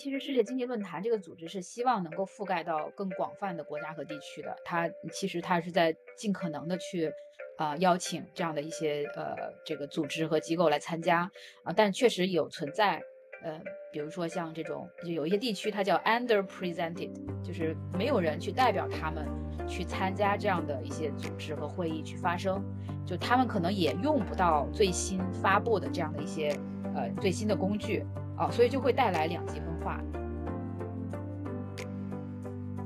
其实世界经济论坛这个组织是希望能够覆盖到更广泛的国家和地区的，它其实它是在尽可能的去。啊，邀请这样的一些呃这个组织和机构来参加。啊，但确实有存在，呃，比如说像这种，就有一些地区它叫 underpresented，就是没有人去代表他们去参加这样的一些组织和会议去发声，就他们可能也用不到最新发布的这样的一些呃最新的工具。啊，所以就会带来两极分化。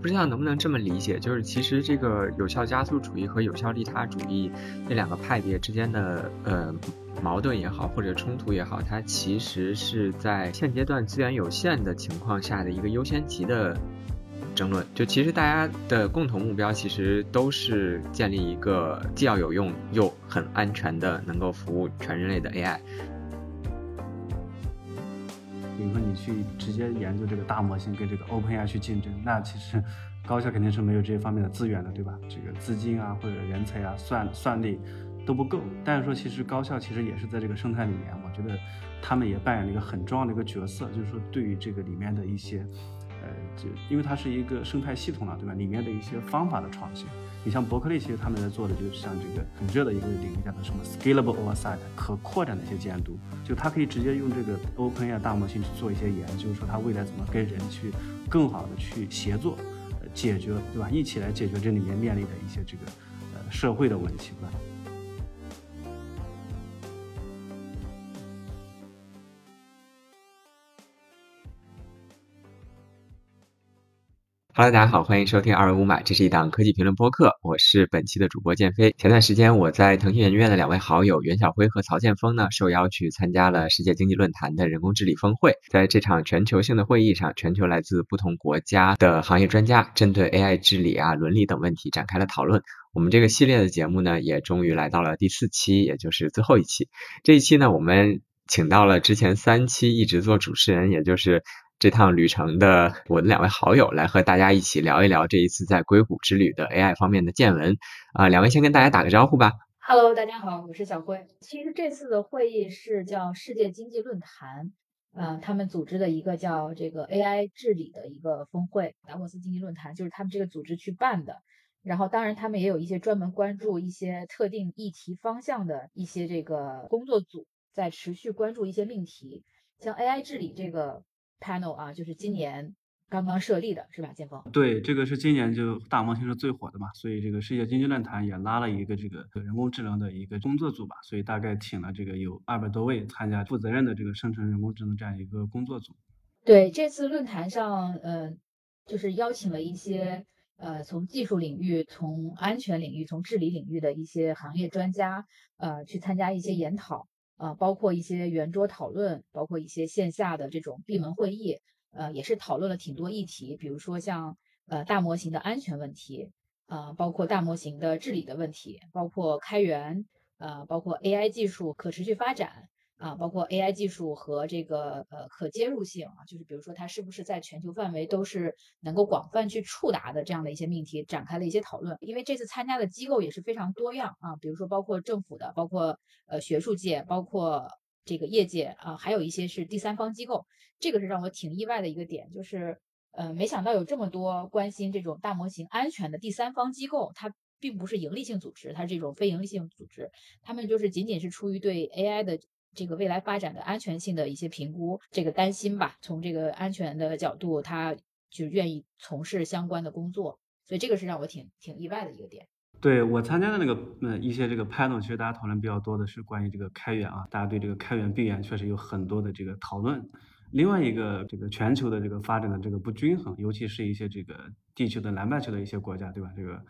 不知道能不能这么理解，就是其实这个有效加速主义和有效利他主义这两个派别之间的呃矛盾也好，或者冲突也好，它其实是在现阶段资源有限的情况下的一个优先级的争论。就其实大家的共同目标其实都是建立一个既要有用又很安全的能够服务全人类的 AI。比如说你去直接研究这个大模型跟这个 OpenAI 去竞争，那其实高校肯定是没有这方面的资源的，对吧？这个资金啊或者人才啊算算力都不够。但是说其实高校其实也是在这个生态里面，我觉得他们也扮演了一个很重要的一个角色，就是说对于这个里面的一些，呃，就因为它是一个生态系统了，对吧？里面的一些方法的创新。你像伯克利，其实他们在做的就是像这个很热的一个领域，叫做什么 scalable oversight，可扩展的一些监督。就它可以直接用这个 OpenAI 大模型去做一些研究，说它未来怎么跟人去更好的去协作，呃，解决，对吧？一起来解决这里面面临的一些这个呃社会的问题，对吧？Hello，大家好，欢迎收听二维五码，这是一档科技评论播客，我是本期的主播建飞。前段时间，我在腾讯研究院的两位好友袁晓辉和曹建峰呢，受邀去参加了世界经济论坛的人工智理峰会。在这场全球性的会议上，全球来自不同国家的行业专家针对 AI 治理啊、伦理等问题展开了讨论。我们这个系列的节目呢，也终于来到了第四期，也就是最后一期。这一期呢，我们请到了之前三期一直做主持人，也就是。这趟旅程的我的两位好友来和大家一起聊一聊这一次在硅谷之旅的 AI 方面的见闻啊，两位先跟大家打个招呼吧。Hello，大家好，我是小辉。其实这次的会议是叫世界经济论坛，呃，他们组织的一个叫这个 AI 治理的一个峰会，达沃斯经济论坛就是他们这个组织去办的。然后，当然他们也有一些专门关注一些特定议题方向的一些这个工作组，在持续关注一些命题，像 AI 治理这个。Panel 啊，就是今年刚刚设立的，是吧？建峰？对，这个是今年就大模型是最火的嘛，所以这个世界经济论坛也拉了一个这个人工智能的一个工作组吧，所以大概请了这个有二百多位参加负责任的这个生成人工智能这样一个工作组。对，这次论坛上，呃，就是邀请了一些呃从技术领域、从安全领域、从治理领域的一些行业专家，呃，去参加一些研讨。啊，包括一些圆桌讨论，包括一些线下的这种闭门会议，呃，也是讨论了挺多议题，比如说像呃大模型的安全问题，呃，包括大模型的治理的问题，包括开源，呃，包括 AI 技术可持续发展。啊，包括 AI 技术和这个呃可接入性啊，就是比如说它是不是在全球范围都是能够广泛去触达的这样的一些命题，展开了一些讨论。因为这次参加的机构也是非常多样啊，比如说包括政府的，包括呃学术界，包括这个业界啊，还有一些是第三方机构。这个是让我挺意外的一个点，就是呃没想到有这么多关心这种大模型安全的第三方机构，它并不是盈利性组织，它是这种非盈利性组织，他们就是仅仅是出于对 AI 的。这个未来发展的安全性的一些评估，这个担心吧，从这个安全的角度，他就愿意从事相关的工作，所以这个是让我挺挺意外的一个点。对我参加的那个呃一些这个 panel，其实大家讨论比较多的是关于这个开源啊，大家对这个开源闭源确实有很多的这个讨论。另外一个这个全球的这个发展的这个不均衡，尤其是一些这个地球的南半球的一些国家，对吧？这个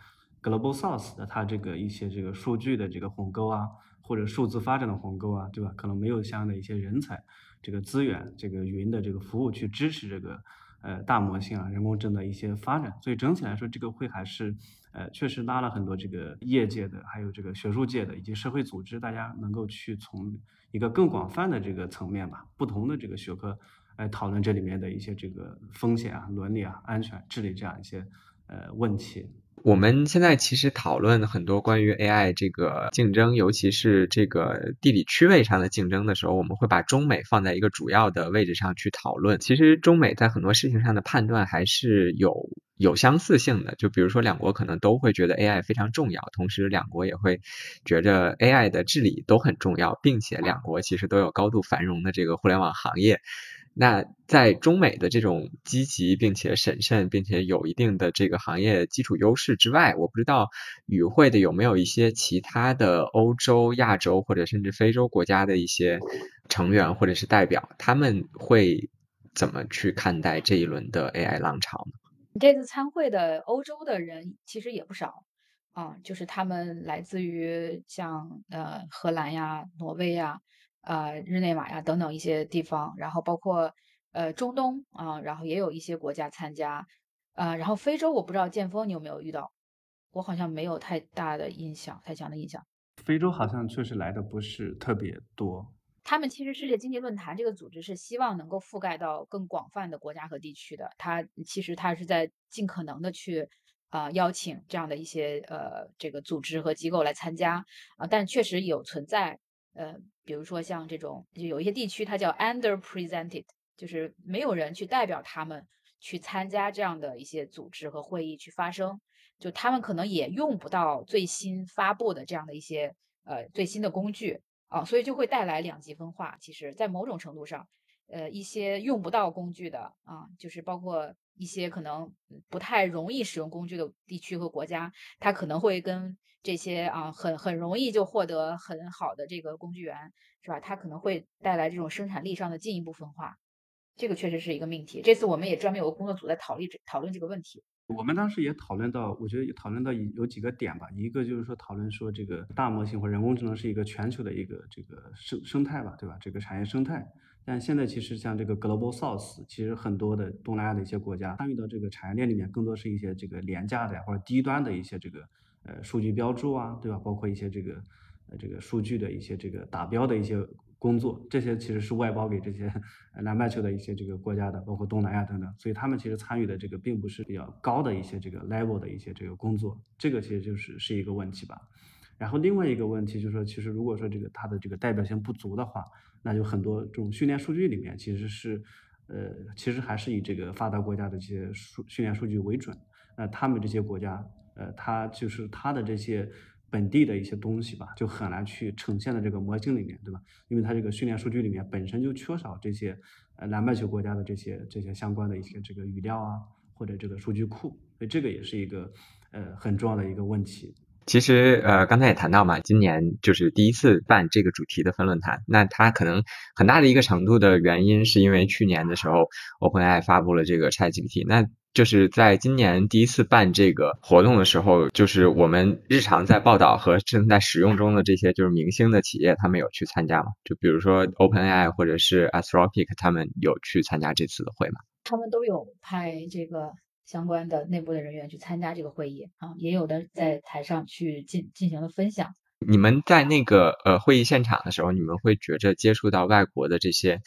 global south 的它这个一些这个数据的这个鸿沟啊。或者数字发展的鸿沟啊，对吧？可能没有相应的一些人才、这个资源、这个云的这个服务去支持这个呃大模型啊、人工智能的一些发展。所以整体来说，这个会还是呃确实拉了很多这个业界的、还有这个学术界的以及社会组织，大家能够去从一个更广泛的这个层面吧，不同的这个学科来讨论这里面的一些这个风险啊、伦理啊、安全、治理这样一些呃问题。我们现在其实讨论很多关于 AI 这个竞争，尤其是这个地理区位上的竞争的时候，我们会把中美放在一个主要的位置上去讨论。其实中美在很多事情上的判断还是有有相似性的，就比如说两国可能都会觉得 AI 非常重要，同时两国也会觉着 AI 的治理都很重要，并且两国其实都有高度繁荣的这个互联网行业。那在中美的这种积极并且审慎，并且有一定的这个行业基础优势之外，我不知道与会的有没有一些其他的欧洲、亚洲或者甚至非洲国家的一些成员或者是代表，他们会怎么去看待这一轮的 AI 浪潮呢？这次参会的欧洲的人其实也不少啊，就是他们来自于像呃荷兰呀、挪威呀。呃，日内瓦呀等等一些地方，然后包括呃中东啊，然后也有一些国家参加，呃，然后非洲我不知道剑锋你有没有遇到，我好像没有太大的印象，太强的印象。非洲好像确实来的不是特别多。他们其实世界经济论坛这个组织是希望能够覆盖到更广泛的国家和地区的，它其实它是在尽可能的去啊邀请这样的一些呃这个组织和机构来参加啊，但确实有存在。呃，比如说像这种，就有一些地区它叫 underpresented，就是没有人去代表他们去参加这样的一些组织和会议去发声，就他们可能也用不到最新发布的这样的一些呃最新的工具啊，所以就会带来两极分化。其实，在某种程度上，呃，一些用不到工具的啊，就是包括一些可能不太容易使用工具的地区和国家，它可能会跟。这些啊，很很容易就获得很好的这个工具源，是吧？它可能会带来这种生产力上的进一步分化，这个确实是一个命题。这次我们也专门有个工作组在讨论这讨论这个问题。我们当时也讨论到，我觉得也讨论到有几个点吧。一个就是说讨论说，这个大模型或人工智能是一个全球的一个这个生生态吧，对吧？这个产业生态。但现在其实像这个 Global South，其实很多的东南亚的一些国家参与到这个产业链里面，更多是一些这个廉价的或者低端的一些这个。呃，数据标注啊，对吧？包括一些这个，呃，这个数据的一些这个打标的一些工作，这些其实是外包给这些南半球的一些这个国家的，包括东南亚等等。所以他们其实参与的这个并不是比较高的一些这个 level 的一些这个工作，这个其实就是是一个问题吧。然后另外一个问题就是说，其实如果说这个它的这个代表性不足的话，那就很多这种训练数据里面其实是，呃，其实还是以这个发达国家的这些数训练数据为准。那他们这些国家。呃，它就是它的这些本地的一些东西吧，就很难去呈现在这个模型里面，对吧？因为它这个训练数据里面本身就缺少这些呃南半球国家的这些这些相关的一些这个语料啊，或者这个数据库，所以这个也是一个呃很重要的一个问题。其实呃刚才也谈到嘛，今年就是第一次办这个主题的分论坛，那它可能很大的一个程度的原因是因为去年的时候，OpenAI 发布了这个 ChatGPT，那。就是在今年第一次办这个活动的时候，就是我们日常在报道和正在使用中的这些就是明星的企业，他们有去参加吗？就比如说 OpenAI 或者是 Anthropic，他们有去参加这次的会吗？他们都有派这个相关的内部的人员去参加这个会议啊，也有的在台上去进进行了分享。你们在那个呃会议现场的时候，你们会觉着接触到外国的这些？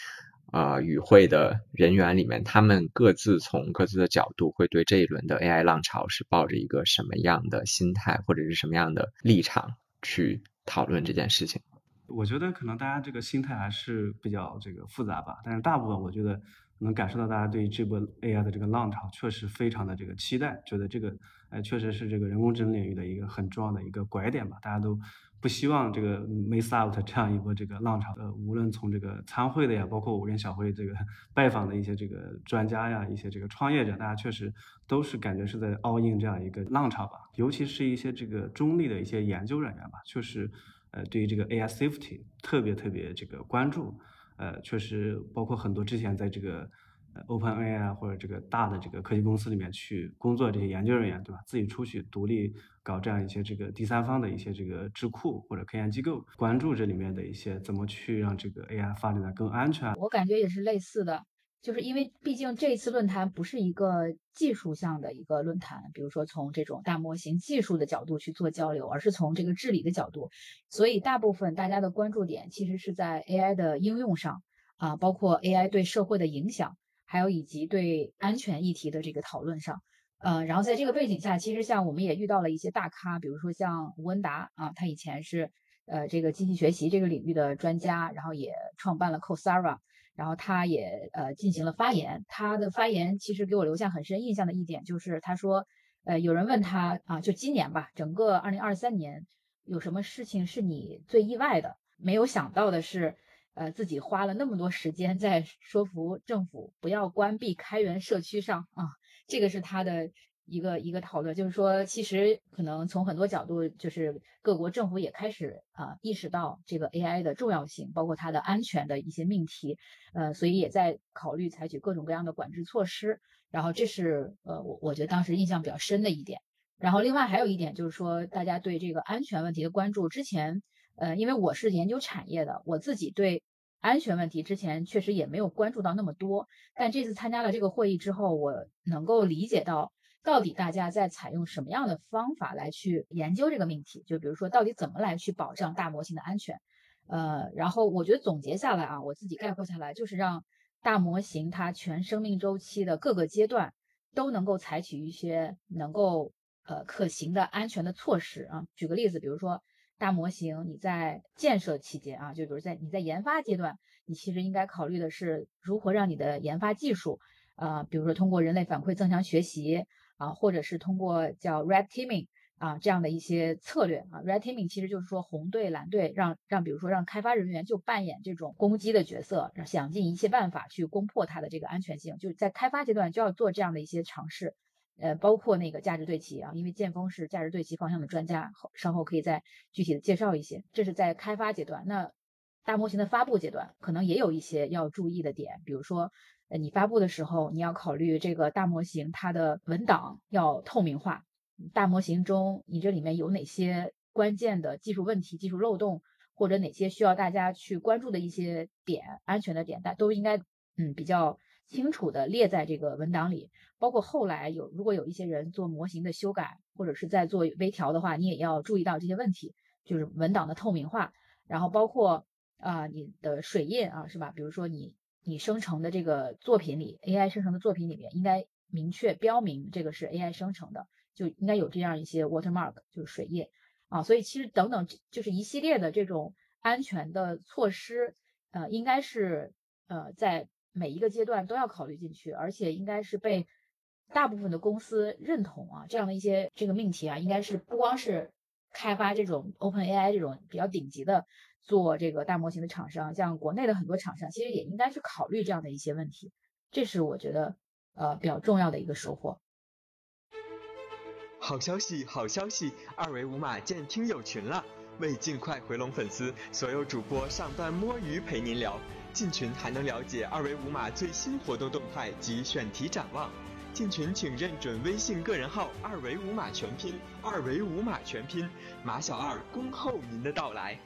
啊，与会的人员里面，他们各自从各自的角度，会对这一轮的 AI 浪潮是抱着一个什么样的心态，或者是什么样的立场去讨论这件事情？我觉得可能大家这个心态还是比较这个复杂吧，但是大部分我觉得能感受到大家对这波 AI 的这个浪潮确实非常的这个期待，觉得这个呃确实是这个人工智能领域的一个很重要的一个拐点吧，大家都。不希望这个 miss out 这样一波这个浪潮，呃，无论从这个参会的呀，包括我跟小辉这个 拜访的一些这个专家呀，一些这个创业者，大家确实都是感觉是在 all in 这样一个浪潮吧。尤其是一些这个中立的一些研究人员吧，确实，呃，对于这个 AI safety 特别特别这个关注，呃，确实包括很多之前在这个。OpenAI 啊，或者这个大的这个科技公司里面去工作这些研究人员，对吧？自己出去独立搞这样一些这个第三方的一些这个智库或者科研机构，关注这里面的一些怎么去让这个 AI 发展的更安全。我感觉也是类似的，就是因为毕竟这一次论坛不是一个技术项的一个论坛，比如说从这种大模型技术的角度去做交流，而是从这个治理的角度，所以大部分大家的关注点其实是在 AI 的应用上啊，包括 AI 对社会的影响。还有以及对安全议题的这个讨论上，呃，然后在这个背景下，其实像我们也遇到了一些大咖，比如说像吴文达啊，他以前是呃这个机器学习这个领域的专家，然后也创办了 Coursera，然后他也呃进行了发言。他的发言其实给我留下很深印象的一点就是，他说，呃，有人问他啊，就今年吧，整个二零二三年有什么事情是你最意外的？没有想到的是，呃，自己花了那么多时间在说服政府不要关闭开源社区上啊。这个是他的一个一个讨论，就是说，其实可能从很多角度，就是各国政府也开始啊意识到这个 AI 的重要性，包括它的安全的一些命题，呃，所以也在考虑采取各种各样的管制措施。然后这是呃我我觉得当时印象比较深的一点。然后另外还有一点就是说，大家对这个安全问题的关注，之前呃因为我是研究产业的，我自己对。安全问题之前确实也没有关注到那么多，但这次参加了这个会议之后，我能够理解到到底大家在采用什么样的方法来去研究这个命题，就比如说到底怎么来去保障大模型的安全。呃，然后我觉得总结下来啊，我自己概括下来就是让大模型它全生命周期的各个阶段都能够采取一些能够呃可行的安全的措施啊。举个例子，比如说。大模型，你在建设期间啊，就比如在你在研发阶段，你其实应该考虑的是如何让你的研发技术，啊，比如说通过人类反馈增强学习啊，或者是通过叫 red teaming 啊这样的一些策略啊，red teaming 其实就是说红队蓝队，让让比如说让开发人员就扮演这种攻击的角色，想尽一切办法去攻破它的这个安全性，就是在开发阶段就要做这样的一些尝试。呃，包括那个价值对齐啊，因为剑锋是价值对齐方向的专家，稍后可以再具体的介绍一些。这是在开发阶段，那大模型的发布阶段，可能也有一些要注意的点，比如说，呃，你发布的时候，你要考虑这个大模型它的文档要透明化，大模型中你这里面有哪些关键的技术问题、技术漏洞，或者哪些需要大家去关注的一些点、安全的点，大都应该嗯比较。清楚的列在这个文档里，包括后来有如果有一些人做模型的修改或者是在做微调的话，你也要注意到这些问题，就是文档的透明化，然后包括啊你的水印啊是吧？比如说你你生成的这个作品里，AI 生成的作品里面应该明确标明这个是 AI 生成的，就应该有这样一些 watermark，就是水印啊。所以其实等等就是一系列的这种安全的措施，呃，应该是呃在。每一个阶段都要考虑进去，而且应该是被大部分的公司认同啊。这样的一些这个命题啊，应该是不光是开发这种 Open AI 这种比较顶级的做这个大模型的厂商，像国内的很多厂商，其实也应该去考虑这样的一些问题。这是我觉得呃比较重要的一个收获。好消息，好消息，二维码建听友群了。为尽快回笼粉丝，所有主播上班摸鱼陪您聊。进群还能了解二维码最新活动动态及选题展望。进群请认准微信个人号二维码全拼，二维码全拼，马小二恭候您的到来。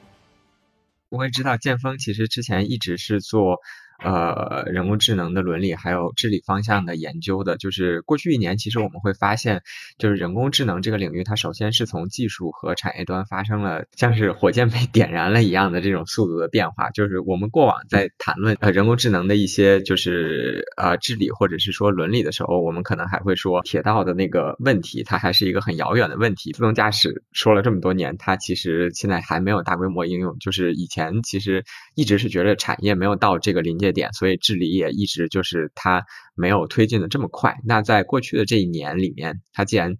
我会知道建锋其实之前一直是做。呃，人工智能的伦理还有治理方向的研究的，就是过去一年，其实我们会发现，就是人工智能这个领域，它首先是从技术和产业端发生了像是火箭被 点燃了一样的这种速度的变化。就是我们过往在谈论呃人工智能的一些就是呃治理或者是说伦理的时候，我们可能还会说铁道的那个问题，它还是一个很遥远的问题。自动驾驶说了这么多年，它其实现在还没有大规模应用。就是以前其实一直是觉得产业没有到这个临界。点，所以治理也一直就是它没有推进的这么快。那在过去的这一年里面，它既然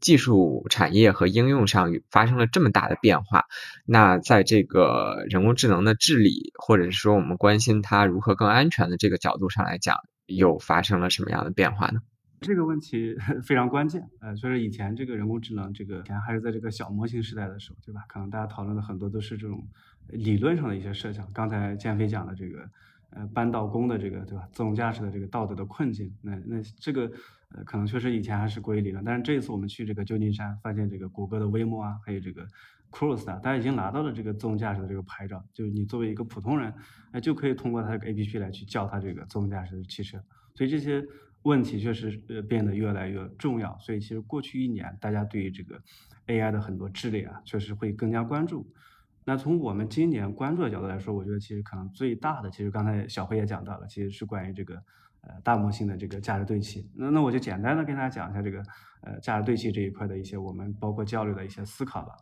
技术产业和应用上发生了这么大的变化，那在这个人工智能的治理，或者是说我们关心它如何更安全的这个角度上来讲，又发生了什么样的变化呢？这个问题 非常关键。呃，就是以前这个人工智能，这个以前还是在这个小模型时代的时候，对吧？可能大家讨论的很多都是这种理论上的一些设想。刚才建飞讲的这个。呃，扳道工的这个对吧？自动驾驶的这个道德的困境，那那这个呃，可能确实以前还是过于理论，但是这一次我们去这个旧金山，发现这个谷歌的 Waymo 啊，还有这个 Cruise 啊，大家已经拿到了这个自动驾驶的这个牌照，就是你作为一个普通人，哎，就可以通过它这个 APP 来去叫它这个自动驾驶的汽车。所以这些问题确实呃变得越来越重要。所以其实过去一年，大家对于这个 AI 的很多治理啊，确实会更加关注。那从我们今年关注的角度来说，我觉得其实可能最大的，其实刚才小辉也讲到了，其实是关于这个呃大模型的这个价值对齐。那那我就简单的跟大家讲一下这个呃价值对齐这一块的一些我们包括交流的一些思考吧。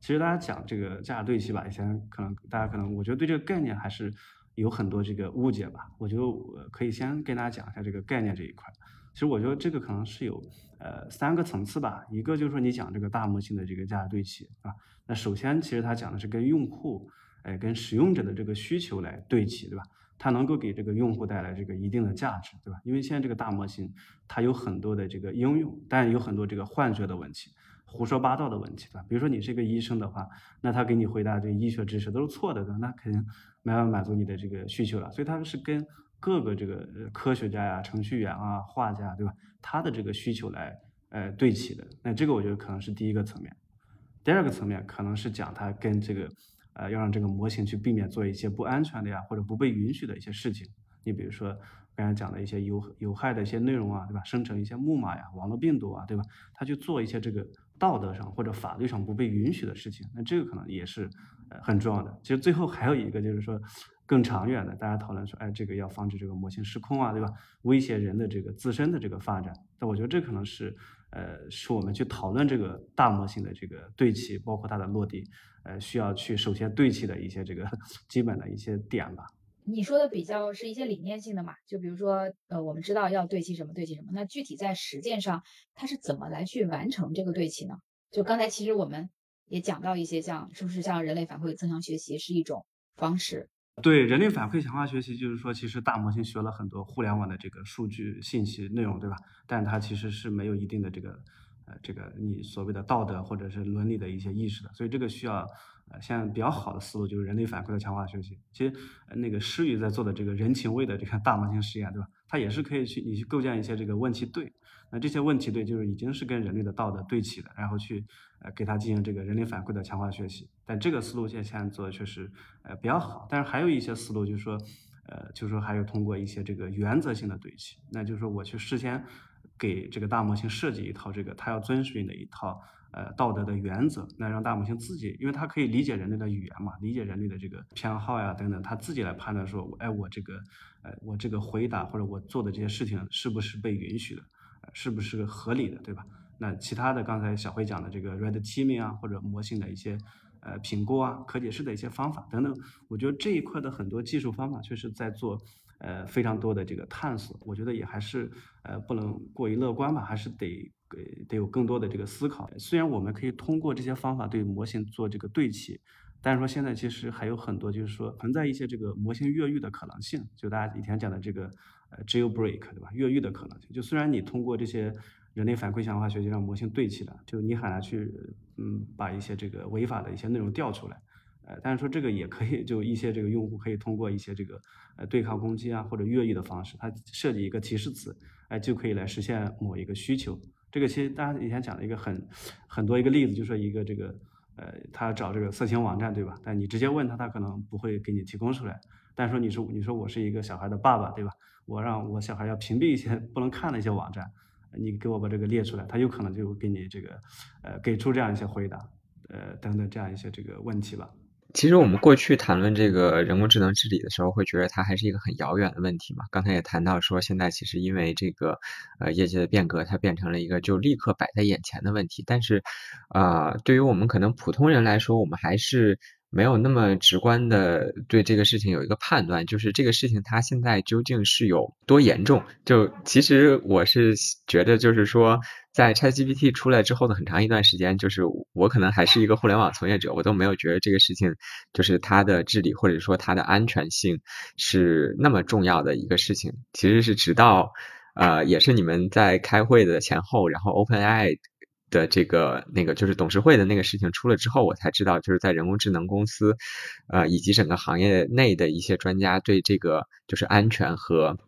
其实大家讲这个价值对齐吧，以前可能大家可能我觉得对这个概念还是有很多这个误解吧。我就可以先跟大家讲一下这个概念这一块。其实我觉得这个可能是有呃三个层次吧。一个就是说你讲这个大模型的这个价值对齐啊，那首先其实它讲的是跟用户哎跟使用者的这个需求来对齐，对吧？它能够给这个用户带来这个一定的价值，对吧？因为现在这个大模型它有很多的这个应用，但有很多这个幻觉的问题。胡说八道的问题，对吧？比如说你是一个医生的话，那他给你回答这个医学知识都是错的，那肯定没办法满足你的这个需求了。所以它是跟各个这个科学家呀、程序员啊、画家，对吧？他的这个需求来呃对齐的。那这个我觉得可能是第一个层面。第二个层面可能是讲他跟这个呃要让这个模型去避免做一些不安全的呀或者不被允许的一些事情。你比如说。刚才讲的一些有有害的一些内容啊，对吧？生成一些木马呀、网络病毒啊，对吧？他去做一些这个道德上或者法律上不被允许的事情，那这个可能也是呃很重要的。其实最后还有一个就是说更长远的，大家讨论说，哎，这个要防止这个模型失控啊，对吧？威胁人的这个自身的这个发展。那我觉得这可能是呃是我们去讨论这个大模型的这个对齐，包括它的落地，呃需要去首先对齐的一些这个 基本的一些点吧。你说的比较是一些理念性的嘛？就比如说，呃，我们知道要对齐什么，对齐什么。那具体在实践上，它是怎么来去完成这个对齐呢？就刚才其实我们也讲到一些，像是不是像人类反馈增强学习是一种方式？对，人类反馈强化学习就是说，其实大模型学了很多互联网的这个数据信息内容，对吧？但它其实是没有一定的这个，呃，这个你所谓的道德或者是伦理的一些意识的，所以这个需要。呃，现在比较好的思路就是人类反馈的强化学习。其实，那个诗雨在做的这个人情味的这个大模型实验，对吧？它也是可以去你去构建一些这个问题对，那这些问题对就是已经是跟人类的道德对齐的，然后去呃给它进行这个人类反馈的强化学习。但这个思路现现在做的确实呃比较好。但是还有一些思路就是说，呃，就是说还有通过一些这个原则性的对齐，那就是说我去事先给这个大模型设计一套这个它要遵循的一套。呃，道德的原则，那让大模型自己，因为它可以理解人类的语言嘛，理解人类的这个偏好呀等等，它自己来判断说，哎，我这个，呃，我这个回答或者我做的这些事情是不是被允许的，是不是合理的，对吧？那其他的刚才小辉讲的这个 red teaming 啊，或者模型的一些呃评估啊，可解释的一些方法等等，我觉得这一块的很多技术方法确实在做。呃，非常多的这个探索，我觉得也还是呃不能过于乐观吧，还是得得有更多的这个思考。虽然我们可以通过这些方法对模型做这个对齐，但是说现在其实还有很多就是说存在一些这个模型越狱的可能性。就大家以前讲的这个呃 jailbreak 对吧？越狱的可能性。就虽然你通过这些人类反馈强化学习让模型对齐了，就你很难去嗯把一些这个违法的一些内容调出来。呃，但是说这个也可以，就一些这个用户可以通过一些这个呃对抗攻击啊或者越狱的方式，它设计一个提示词，哎就可以来实现某一个需求。这个其实大家以前讲了一个很很多一个例子，就说一个这个呃他找这个色情网站对吧？但你直接问他，他可能不会给你提供出来。但是说你说你说我是一个小孩的爸爸对吧？我让我小孩要屏蔽一些不能看的一些网站，你给我把这个列出来，他有可能就给你这个呃给出这样一些回答，呃等等这样一些这个问题吧。其实我们过去谈论这个人工智能治理的时候，会觉得它还是一个很遥远的问题嘛。刚才也谈到说，现在其实因为这个呃业界的变革，它变成了一个就立刻摆在眼前的问题。但是啊，对于我们可能普通人来说，我们还是。没有那么直观的对这个事情有一个判断，就是这个事情它现在究竟是有多严重？就其实我是觉得，就是说，在 ChatGPT 出来之后的很长一段时间，就是我可能还是一个互联网从业者，我都没有觉得这个事情就是它的治理或者说它的安全性是那么重要的一个事情。其实是直到呃，也是你们在开会的前后，然后 OpenAI。的这个那个就是董事会的那个事情出了之后，我才知道，就是在人工智能公司，呃，以及整个行业内的一些专家对这个就是安全和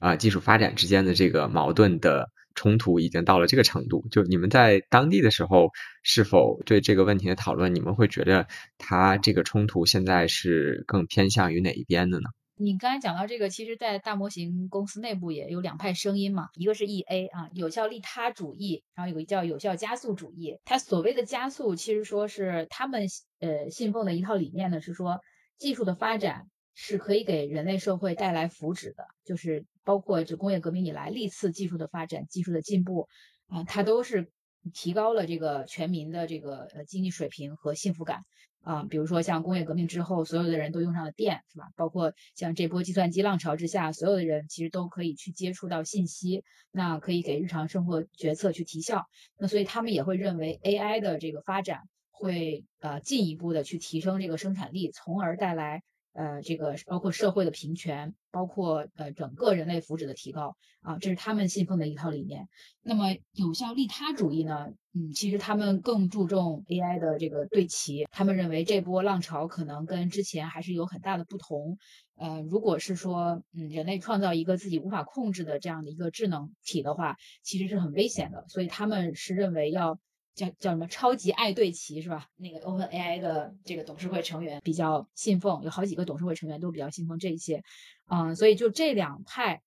啊技术发展之间的这个矛盾的冲突已经到了这个程度。就你们在当地的时候，是否对这个问题的讨论，你们会觉得它这个冲突现在是更偏向于哪一边的呢？你刚才讲到这个，其实，在大模型公司内部也有两派声音嘛，一个是 E A 啊，有效利他主义，然后有个叫有效加速主义。它所谓的加速，其实说是他们呃信奉的一套理念呢，是说技术的发展是可以给人类社会带来福祉的，就是包括这工业革命以来历次技术的发展、技术的进步啊，它都是提高了这个全民的这个呃经济水平和幸福感啊。比如说像工业革命之后，所有的人都用上了电，是吧？包括像这波计算机浪潮之下，所有的人其实都可以去接触到信息，那可以给日常生活决策去提效。那所以他们也会认为 AI 的这个发展会呃进一步的去提升这个生产力，从而带来。呃，这个包括社会的平权，包括呃整个人类福祉的提高啊，这是他们信奉的一套理念。那么有效利他主义呢？嗯，其实他们更注重 AI 的这个对齐。他们认为这波浪潮可能跟之前还是有很大的不同。呃，如果是说嗯人类创造一个自己无法控制的这样的一个智能体的话，其实是很危险的。所以他们是认为要。叫叫什么超级爱对齐是吧？那个 Open AI 的这个董事会成员比较信奉，有好几个董事会成员都比较信奉这一些，嗯，所以就这两派，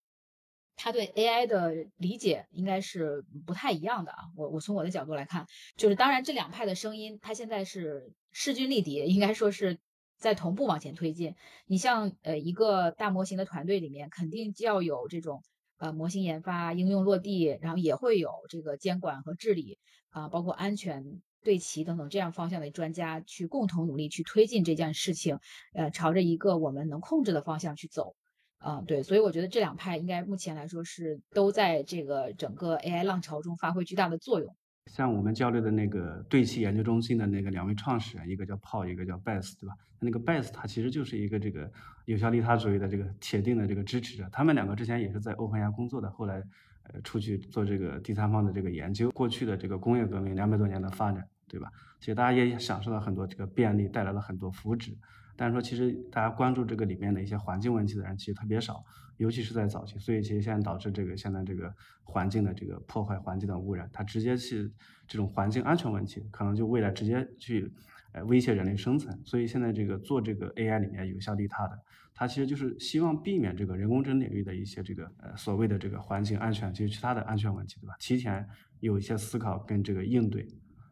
他对 AI 的理解应该是不太一样的啊。我我从我的角度来看，就是当然这两派的声音，它现在是势均力敌，应该说是在同步往前推进。你像呃一个大模型的团队里面，肯定要有这种。呃，模型研发、应用落地，然后也会有这个监管和治理啊，包括安全对齐等等这样方向的专家去共同努力去推进这件事情，呃，朝着一个我们能控制的方向去走啊。对，所以我觉得这两派应该目前来说是都在这个整个 AI 浪潮中发挥巨大的作用。像我们交流的那个对齐研究中心的那个两位创始人，一个叫 Paul，一个叫 Bess，对吧？那个 Bess 他其实就是一个这个有效利他主义的这个铁定的这个支持者。他们两个之前也是在欧文亚工作的，后来呃出去做这个第三方的这个研究。过去的这个工业革命两百多年的发展，对吧？其实大家也享受了很多这个便利，带来了很多福祉。但是说，其实大家关注这个里面的一些环境问题的人其实特别少，尤其是在早期。所以其实现在导致这个现在这个环境的这个破坏、环境的污染，它直接是这种环境安全问题，可能就未来直接去呃威胁人类生存。所以现在这个做这个 AI 里面有效利他的，它其实就是希望避免这个人工智能领域的一些这个呃所谓的这个环境安全，就是其他的安全问题，对吧？提前有一些思考跟这个应对。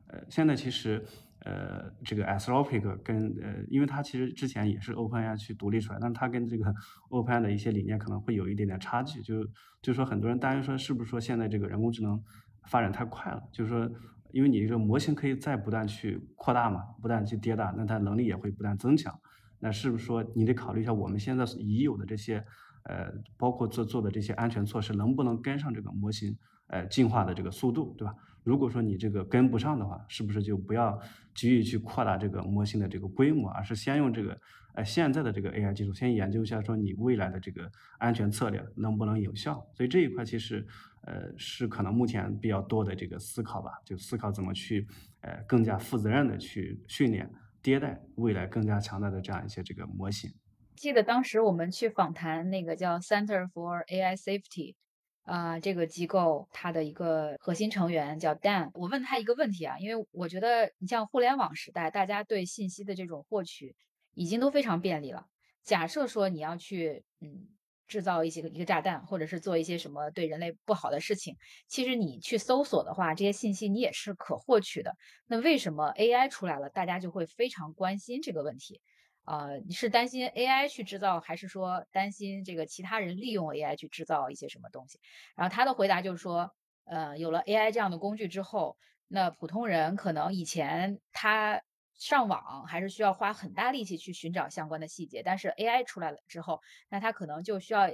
呃，现在其实。呃，这个 Anthropic 跟呃，因为它其实之前也是 OpenAI 去独立出来，但是它跟这个 OpenAI 的一些理念可能会有一点点差距，就就说很多人担忧说是不是说现在这个人工智能发展太快了，就是说因为你这个模型可以再不断去扩大嘛，不断去迭代，那它能力也会不断增强，那是不是说你得考虑一下我们现在已有的这些呃，包括做做的这些安全措施能不能跟上这个模型呃进化的这个速度，对吧？如果说你这个跟不上的话，是不是就不要急于去扩大这个模型的这个规模，而是先用这个呃现在的这个 AI 技术，先研究一下说你未来的这个安全策略能不能有效？所以这一块其实呃是可能目前比较多的这个思考吧，就思考怎么去呃更加负责任的去训练迭代未来更加强大的这样一些这个模型。记得当时我们去访谈那个叫 Center for AI Safety。啊，这个机构它的一个核心成员叫 Dan，我问他一个问题啊，因为我觉得你像互联网时代，大家对信息的这种获取已经都非常便利了。假设说你要去嗯制造一些一个炸弹，或者是做一些什么对人类不好的事情，其实你去搜索的话，这些信息你也是可获取的。那为什么 AI 出来了，大家就会非常关心这个问题？呃，你是担心 AI 去制造，还是说担心这个其他人利用 AI 去制造一些什么东西？然后他的回答就是说，呃，有了 AI 这样的工具之后，那普通人可能以前他上网还是需要花很大力气去寻找相关的细节，但是 AI 出来了之后，那他可能就需要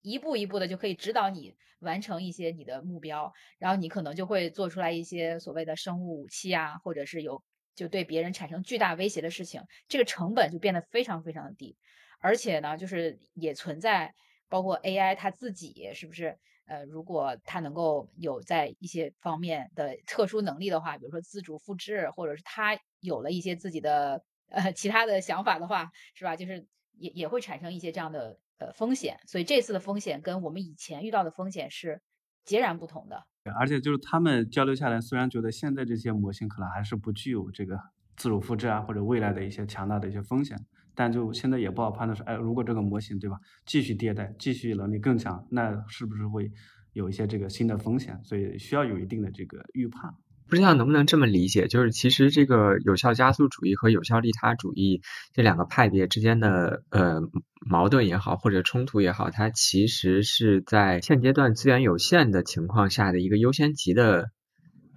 一步一步的就可以指导你完成一些你的目标，然后你可能就会做出来一些所谓的生物武器啊，或者是有。就对别人产生巨大威胁的事情，这个成本就变得非常非常的低，而且呢，就是也存在包括 AI 它自己是不是呃，如果它能够有在一些方面的特殊能力的话，比如说自主复制，或者是它有了一些自己的呃其他的想法的话，是吧？就是也也会产生一些这样的呃风险，所以这次的风险跟我们以前遇到的风险是截然不同的。而且就是他们交流下来，虽然觉得现在这些模型可能还是不具有这个自主复制啊，或者未来的一些强大的一些风险，但就现在也不好判断说，哎，如果这个模型对吧，继续迭代，继续能力更强，那是不是会有一些这个新的风险？所以需要有一定的这个预判。不知道能不能这么理解，就是其实这个有效加速主义和有效利他主义这两个派别之间的呃矛盾也好，或者冲突也好，它其实是在现阶段资源有限的情况下的一个优先级的。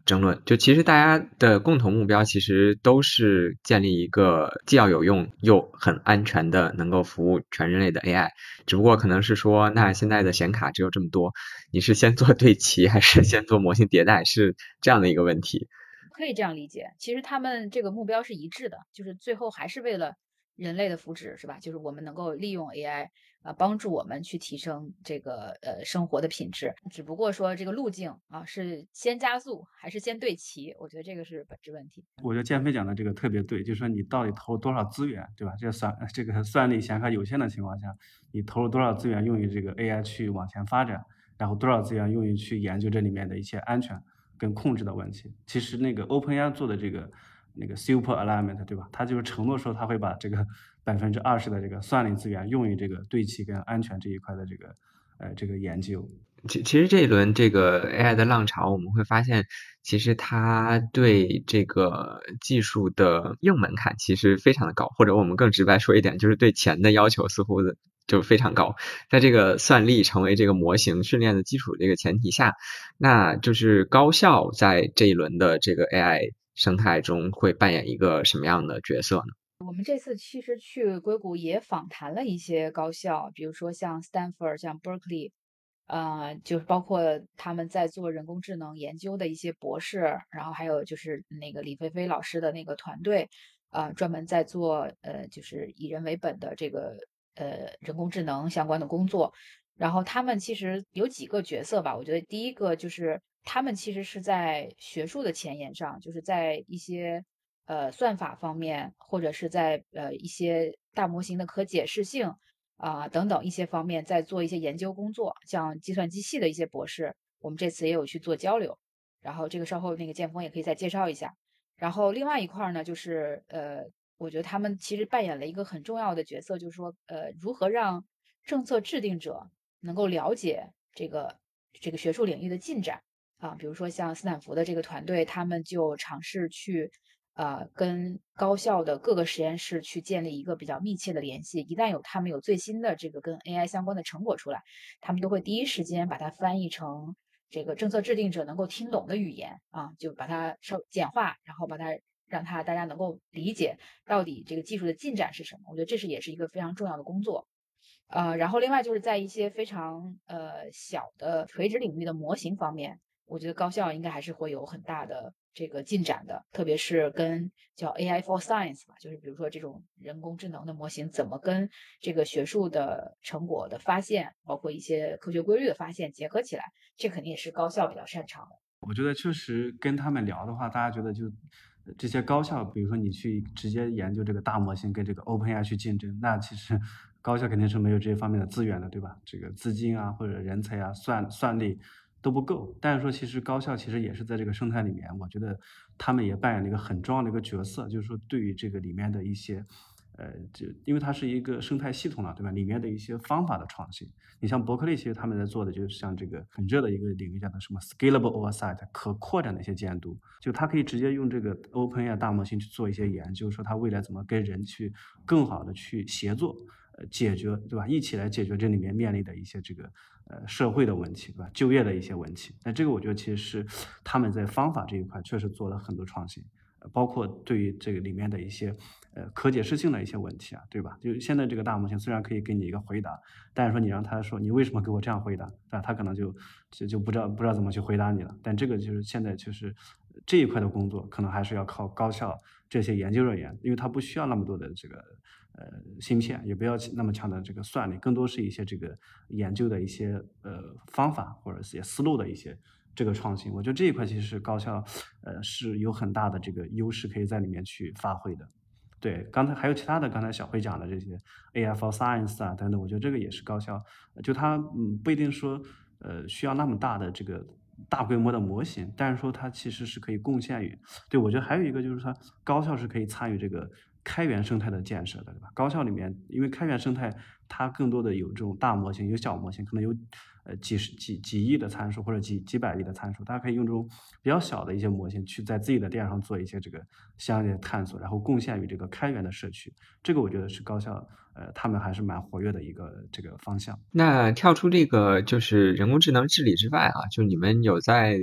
争论就其实大家的共同目标其实都是建立一个既要有用又很安全的能够服务全人类的 AI，只不过可能是说那现在的显卡只有这么多，你是先做对齐还是先做模型迭代是这样的一个问题。可以这样理解，其实他们这个目标是一致的，就是最后还是为了人类的福祉，是吧？就是我们能够利用 AI。啊，帮助我们去提升这个呃生活的品质，只不过说这个路径啊是先加速还是先对齐，我觉得这个是本质问题。我觉得建飞讲的这个特别对，就是说你到底投入多少资源，对吧？这算这个算力显卡有限的情况下，你投入多少资源用于这个 AI 去往前发展，然后多少资源用于去研究这里面的一些安全跟控制的问题。其实那个 OpenAI 做的这个那个 Super Alignment，对吧？他就是承诺说他会把这个。百分之二十的这个算力资源用于这个对齐跟安全这一块的这个呃这个研究。其其实这一轮这个 AI 的浪潮，我们会发现，其实它对这个技术的硬门槛其实非常的高，或者我们更直白说一点，就是对钱的要求似乎就非常高。在这个算力成为这个模型训练的基础这个前提下，那就是高校在这一轮的这个 AI 生态中会扮演一个什么样的角色呢？我们这次其实去硅谷也访谈了一些高校，比如说像 Stanford、像 Berkeley，呃，就是包括他们在做人工智能研究的一些博士，然后还有就是那个李飞飞老师的那个团队，呃，专门在做呃，就是以人为本的这个呃人工智能相关的工作。然后他们其实有几个角色吧，我觉得第一个就是他们其实是在学术的前沿上，就是在一些。呃，算法方面，或者是在呃一些大模型的可解释性啊等等一些方面，在做一些研究工作，像计算机系的一些博士，我们这次也有去做交流。然后这个稍后那个建峰也可以再介绍一下。然后另外一块呢，就是呃，我觉得他们其实扮演了一个很重要的角色，就是说呃，如何让政策制定者能够了解这个这个学术领域的进展啊，比如说像斯坦福的这个团队，他们就尝试去。呃，跟高校的各个实验室去建立一个比较密切的联系。一旦有他们有最新的这个跟 AI 相关的成果出来，他们都会第一时间把它翻译成这个政策制定者能够听懂的语言啊，就把它稍简化，然后把它让它大家能够理解到底这个技术的进展是什么。我觉得这是也是一个非常重要的工作。呃，然后另外就是在一些非常呃小的垂直领域的模型方面，我觉得高校应该还是会有很大的。这个进展的，特别是跟叫 AI for Science 吧，就是比如说这种人工智能的模型怎么跟这个学术的成果的发现，包括一些科学规律的发现结合起来，这肯定也是高校比较擅长的。我觉得确实跟他们聊的话，大家觉得就这些高校，比如说你去直接研究这个大模型跟这个 OpenAI 去竞争，那其实高校肯定是没有这些方面的资源的，对吧？这个资金啊，或者人才啊，算算力。都不够，但是说其实高校其实也是在这个生态里面，我觉得他们也扮演了一个很重要的一个角色，就是说对于这个里面的一些，呃，就因为它是一个生态系统了，对吧？里面的一些方法的创新，你像伯克利，其实他们在做的就是像这个很热的一个领域叫做什么 scalable oversight，可扩展的一些监督，就它可以直接用这个 OpenAI 大模型去做一些研究，说它未来怎么跟人去更好的去协作。呃解决对吧？一起来解决这里面面临的一些这个呃社会的问题，对吧？就业的一些问题。那这个我觉得其实是他们在方法这一块确实做了很多创新，包括对于这个里面的一些呃可解释性的一些问题啊，对吧？就现在这个大模型虽然可以给你一个回答，但是说你让他说你为什么给我这样回答，那，他可能就就就不知道不知道怎么去回答你了。但这个就是现在就是这一块的工作，可能还是要靠高校这些研究人员，因为他不需要那么多的这个。呃，芯片也不要那么强的这个算力，更多是一些这个研究的一些呃方法或者一些思路的一些这个创新。我觉得这一块其实是高校呃是有很大的这个优势可以在里面去发挥的。对，刚才还有其他的，刚才小辉讲的这些 AI for Science 啊等等，我觉得这个也是高校，就它嗯不一定说呃需要那么大的这个。大规模的模型，但是说它其实是可以贡献于，对我觉得还有一个就是说高校是可以参与这个开源生态的建设的，对吧？高校里面，因为开源生态它更多的有这种大模型，有小模型，可能有呃几十几几亿的参数或者几几百亿的参数，大家可以用这种比较小的一些模型去在自己的店上做一些这个相应的探索，然后贡献于这个开源的社区。这个我觉得是高校。呃，他们还是蛮活跃的一个这个方向。那跳出这个就是人工智能治理之外啊，就你们有在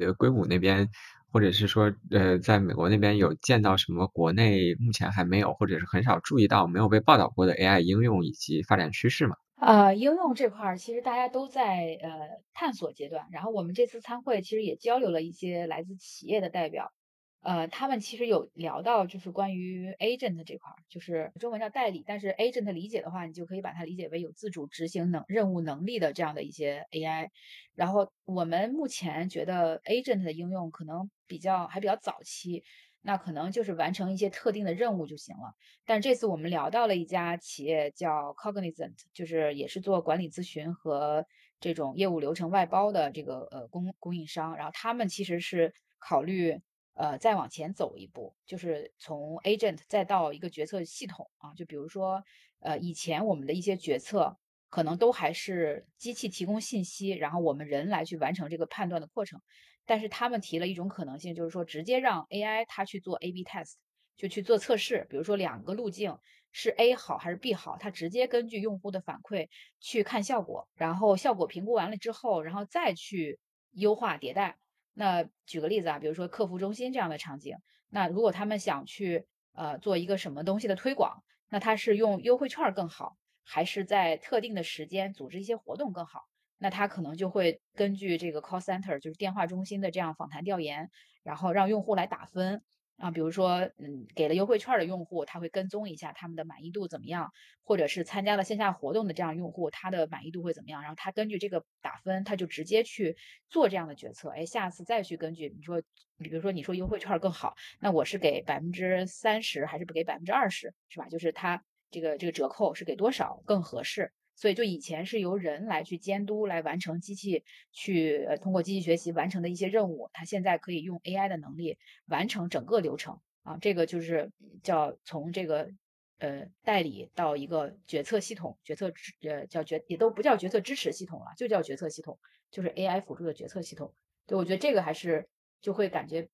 呃硅谷那边，或者是说呃在美国那边有见到什么国内目前还没有或者是很少注意到、没有被报道过的 AI 应用以及发展趋势吗？呃，应用这块儿其实大家都在呃探索阶段。然后我们这次参会其实也交流了一些来自企业的代表。呃，他们其实有聊到，就是关于 agent 这块儿，就是中文叫代理，但是 agent 理解的话，你就可以把它理解为有自主执行能任务能力的这样的一些 AI。然后我们目前觉得 agent 的应用可能比较还比较早期，那可能就是完成一些特定的任务就行了。但这次我们聊到了一家企业叫 Cognizant，就是也是做管理咨询和这种业务流程外包的这个呃供供应商，然后他们其实是考虑。呃，再往前走一步，就是从 agent 再到一个决策系统啊，就比如说，呃，以前我们的一些决策可能都还是机器提供信息，然后我们人来去完成这个判断的过程。但是他们提了一种可能性，就是说直接让 AI 它去做 A/B test，就去做测试。比如说两个路径是 A 好还是 B 好，它直接根据用户的反馈去看效果，然后效果评估完了之后，然后再去优化迭代。那举个例子啊，比如说客服中心这样的场景，那如果他们想去呃做一个什么东西的推广，那他是用优惠券更好，还是在特定的时间组织一些活动更好？那他可能就会根据这个 call center 就是电话中心的这样访谈调研，然后让用户来打分。啊，比如说，嗯，给了优惠券的用户，他会跟踪一下他们的满意度怎么样，或者是参加了线下活动的这样用户，他的满意度会怎么样？然后他根据这个打分，他就直接去做这样的决策。哎，下次再去根据你说，比如说你说优惠券更好，那我是给百分之三十还是不给百分之二十，是吧？就是他这个这个折扣是给多少更合适？所以，就以前是由人来去监督，来完成机器去呃通过机器学习完成的一些任务，它现在可以用 AI 的能力完成整个流程啊。这个就是叫从这个呃代理到一个决策系统，决策支呃叫决也都不叫决策支持系统了，就叫决策系统，就是 AI 辅助的决策系统。对我觉得这个还是就会感觉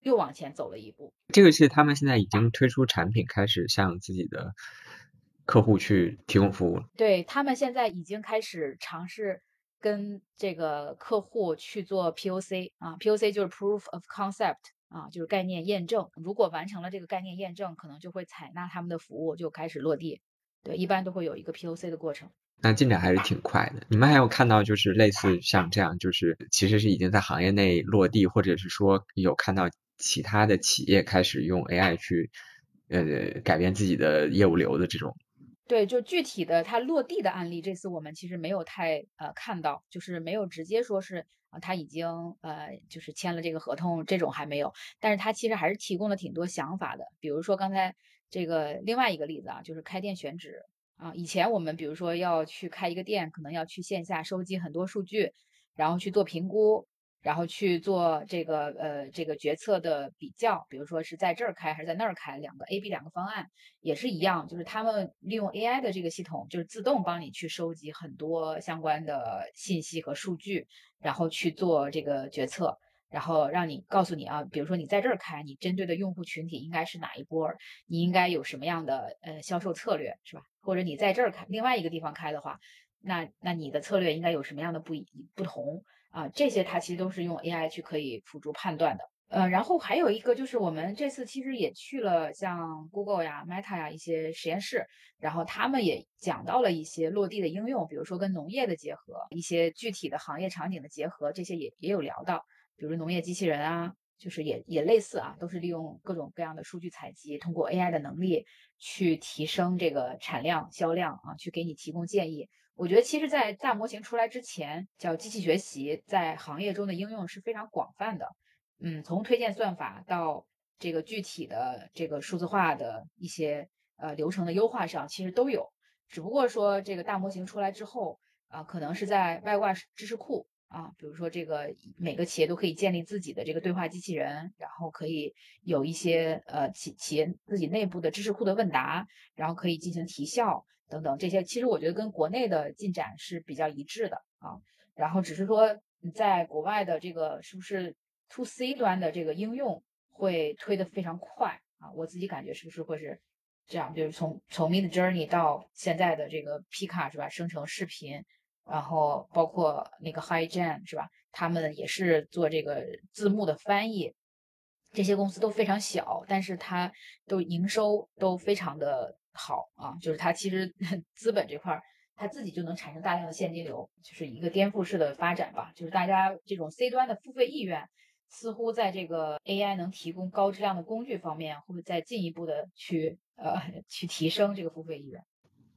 又往前走了一步。这个是他们现在已经推出产品，开始向自己的。客户去提供服务，对他们现在已经开始尝试跟这个客户去做 POC 啊，POC 就是 Proof of Concept 啊，就是概念验证。如果完成了这个概念验证，可能就会采纳他们的服务，就开始落地。对，一般都会有一个 POC 的过程。那进展还是挺快的。你们还有看到就是类似像这样，就是其实是已经在行业内落地，或者是说有看到其他的企业开始用 AI 去呃改变自己的业务流的这种。对，就具体的它落地的案例，这次我们其实没有太呃看到，就是没有直接说是啊他已经呃就是签了这个合同，这种还没有。但是他其实还是提供了挺多想法的，比如说刚才这个另外一个例子啊，就是开店选址啊。以前我们比如说要去开一个店，可能要去线下收集很多数据，然后去做评估。然后去做这个呃这个决策的比较，比如说是在这儿开还是在那儿开，两个 A、B 两个方案也是一样，就是他们利用 AI 的这个系统，就是自动帮你去收集很多相关的信息和数据，然后去做这个决策，然后让你告诉你啊，比如说你在这儿开，你针对的用户群体应该是哪一波，你应该有什么样的呃销售策略是吧？或者你在这儿开另外一个地方开的话，那那你的策略应该有什么样的不一不同？啊，这些它其实都是用 AI 去可以辅助判断的。呃，然后还有一个就是我们这次其实也去了像 Google 呀、Meta 呀一些实验室，然后他们也讲到了一些落地的应用，比如说跟农业的结合，一些具体的行业场景的结合，这些也也有聊到，比如农业机器人啊，就是也也类似啊，都是利用各种各样的数据采集，通过 AI 的能力去提升这个产量、销量啊，去给你提供建议。我觉得其实，在大模型出来之前，叫机器学习在行业中的应用是非常广泛的。嗯，从推荐算法到这个具体的这个数字化的一些呃流程的优化上，其实都有。只不过说这个大模型出来之后啊，可能是在外挂知识库啊，比如说这个每个企业都可以建立自己的这个对话机器人，然后可以有一些呃企企业自己内部的知识库的问答，然后可以进行提效等等这些，其实我觉得跟国内的进展是比较一致的啊。然后只是说在国外的这个是不是 to C 端的这个应用会推得非常快啊？我自己感觉是不是会是这样？就是从从 Mid Journey 到现在的这个 Pika 是吧？生成视频。然后包括那个 HiGen 是吧？他们也是做这个字幕的翻译，这些公司都非常小，但是它都营收都非常的好啊。就是它其实 资本这块儿，它自己就能产生大量的现金流，就是一个颠覆式的发展吧。就是大家这种 C 端的付费意愿，似乎在这个 AI 能提供高质量的工具方面，会再进一步的去呃 去提升这个付费意愿。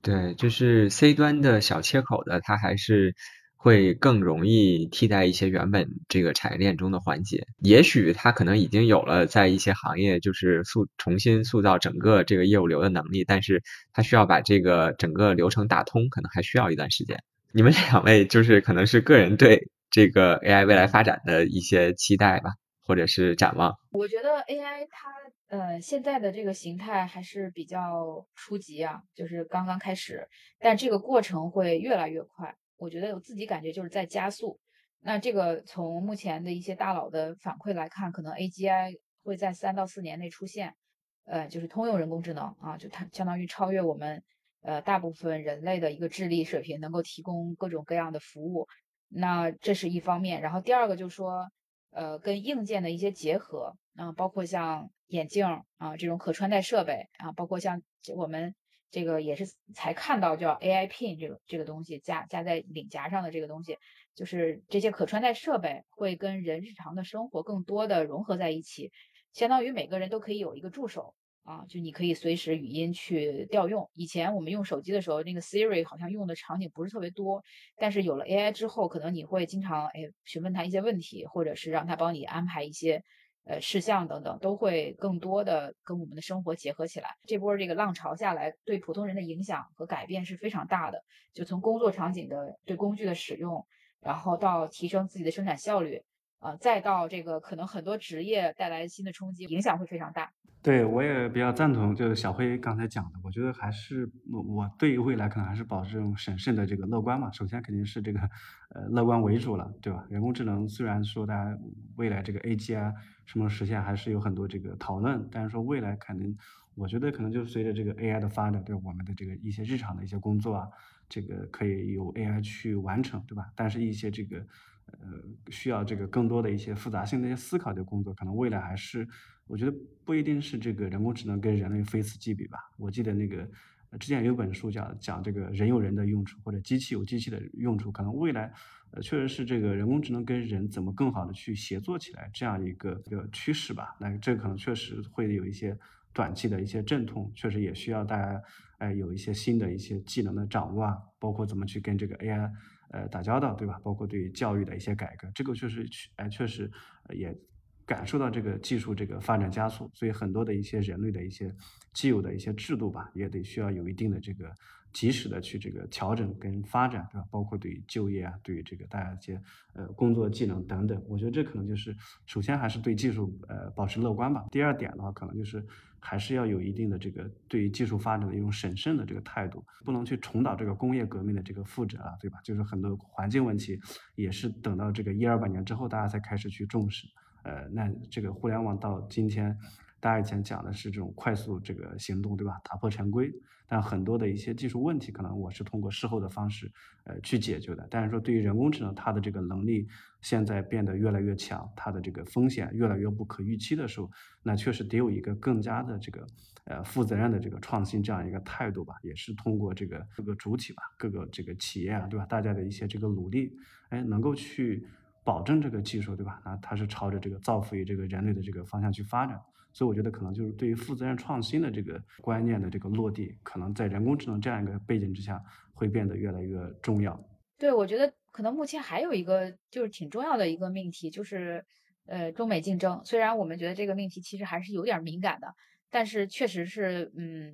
对，就是 C 端的小切口的，它还是会更容易替代一些原本这个产业链中的环节。也许它可能已经有了在一些行业就是塑重新塑造整个这个业务流的能力，但是它需要把这个整个流程打通，可能还需要一段时间。你们两位就是可能是个人对这个 AI 未来发展的一些期待吧，或者是展望。我觉得 AI 它。呃，现在的这个形态还是比较初级啊，就是刚刚开始，但这个过程会越来越快。我觉得我自己感觉就是在加速。那这个从目前的一些大佬的反馈来看，可能 AGI 会在三到四年内出现，呃，就是通用人工智能啊，就它相当于超越我们呃大部分人类的一个智力水平，能够提供各种各样的服务。那这是一方面，然后第二个就是说，呃，跟硬件的一些结合啊，包括像。眼镜啊，这种可穿戴设备啊，包括像我们这个也是才看到叫 AI Pin 这个这个东西加加在领夹上的这个东西，就是这些可穿戴设备会跟人日常的生活更多的融合在一起，相当于每个人都可以有一个助手啊，就你可以随时语音去调用。以前我们用手机的时候，那个 Siri 好像用的场景不是特别多，但是有了 AI 之后，可能你会经常哎询问他一些问题，或者是让他帮你安排一些。呃，事项等等都会更多的跟我们的生活结合起来。这波这个浪潮下来，对普通人的影响和改变是非常大的。就从工作场景的对工具的使用，然后到提升自己的生产效率，啊，再到这个可能很多职业带来新的冲击，影响会非常大。对，我也比较赞同，就是小辉刚才讲的，我觉得还是我我对于未来可能还是保持这种审慎的这个乐观嘛。首先肯定是这个呃乐观为主了，对吧？人工智能虽然说大家未来这个 AGI 什么实现还是有很多这个讨论，但是说未来可能我觉得可能就是随着这个 AI 的发展，对我们的这个一些日常的一些工作啊，这个可以由 AI 去完成，对吧？但是一些这个呃需要这个更多的一些复杂性的一些思考的工作，可能未来还是。我觉得不一定是这个人工智能跟人类非此即彼吧。我记得那个之前有本书讲讲这个人有人的用处，或者机器有机器的用处。可能未来呃确实是这个人工智能跟人怎么更好的去协作起来这样一个一个趋势吧。那这可能确实会有一些短期的一些阵痛，确实也需要大家哎有一些新的一些技能的掌握啊，包括怎么去跟这个 AI 呃打交道，对吧？包括对于教育的一些改革，这个确实哎确实也。感受到这个技术这个发展加速，所以很多的一些人类的一些既有的一些制度吧，也得需要有一定的这个及时的去这个调整跟发展，对吧？包括对于就业啊，对于这个大家一些呃工作技能等等，我觉得这可能就是首先还是对技术呃保持乐观吧。第二点的话，可能就是还是要有一定的这个对于技术发展的一种审慎的这个态度，不能去重蹈这个工业革命的这个覆辙啊，对吧？就是很多环境问题也是等到这个一二百年之后，大家才开始去重视。呃，那这个互联网到今天，大家以前讲的是这种快速这个行动，对吧？打破常规，但很多的一些技术问题，可能我是通过事后的方式，呃，去解决的。但是说对于人工智能，它的这个能力现在变得越来越强，它的这个风险越来越不可预期的时候，那确实得有一个更加的这个呃负责任的这个创新这样一个态度吧。也是通过这个各个主体吧，各个这个企业啊，对吧？大家的一些这个努力，哎，能够去。保证这个技术，对吧？那它是朝着这个造福于这个人类的这个方向去发展，所以我觉得可能就是对于负责任创新的这个观念的这个落地，可能在人工智能这样一个背景之下，会变得越来越重要。对，我觉得可能目前还有一个就是挺重要的一个命题，就是呃中美竞争。虽然我们觉得这个命题其实还是有点敏感的，但是确实是嗯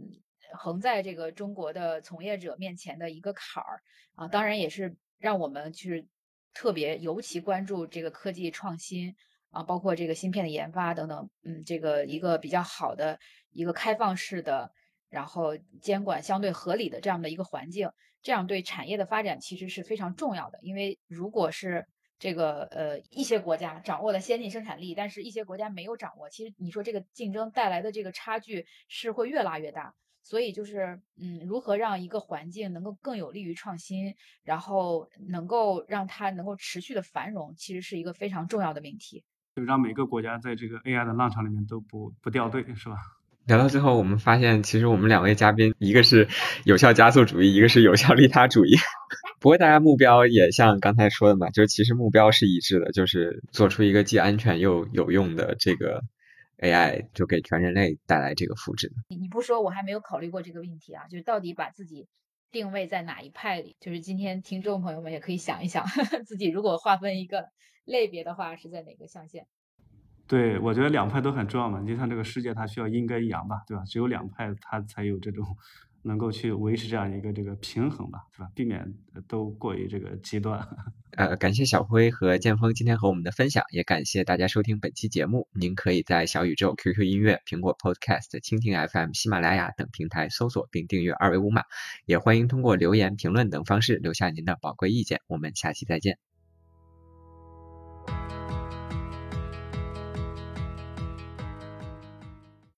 横在这个中国的从业者面前的一个坎儿啊，当然也是让我们去。特别尤其关注这个科技创新啊，包括这个芯片的研发等等，嗯，这个一个比较好的一个开放式的，然后监管相对合理的这样的一个环境，这样对产业的发展其实是非常重要的。因为如果是这个呃一些国家掌握了先进生产力，但是一些国家没有掌握，其实你说这个竞争带来的这个差距是会越拉越大。所以就是，嗯，如何让一个环境能够更有利于创新，然后能够让它能够持续的繁荣，其实是一个非常重要的命题。就让每个国家在这个 AI 的浪潮里面都不不掉队，是吧？聊到最后，我们发现其实我们两位嘉宾，一个是有效加速主义，一个是有效利他主义。不过大家目标也像刚才说的嘛，就是其实目标是一致的，就是做出一个既安全又有用的这个。AI 就给全人类带来这个福祉。你你不说，我还没有考虑过这个问题啊，就是到底把自己定位在哪一派里？就是今天听众朋友们也可以想一想，自己如果划分一个类别的话，是在哪个象限？对，我觉得两派都很重要嘛。就像这个世界，它需要阴跟阳吧，对吧？只有两派，它才有这种。能够去维持这样一个这个平衡吧，对吧？避免都过于这个极端。呃，感谢小辉和剑锋今天和我们的分享，也感谢大家收听本期节目。您可以在小宇宙、QQ 音乐、苹果 Podcast、蜻蜓 FM、喜马拉雅等平台搜索并订阅二维码，也欢迎通过留言、评论等方式留下您的宝贵意见。我们下期再见。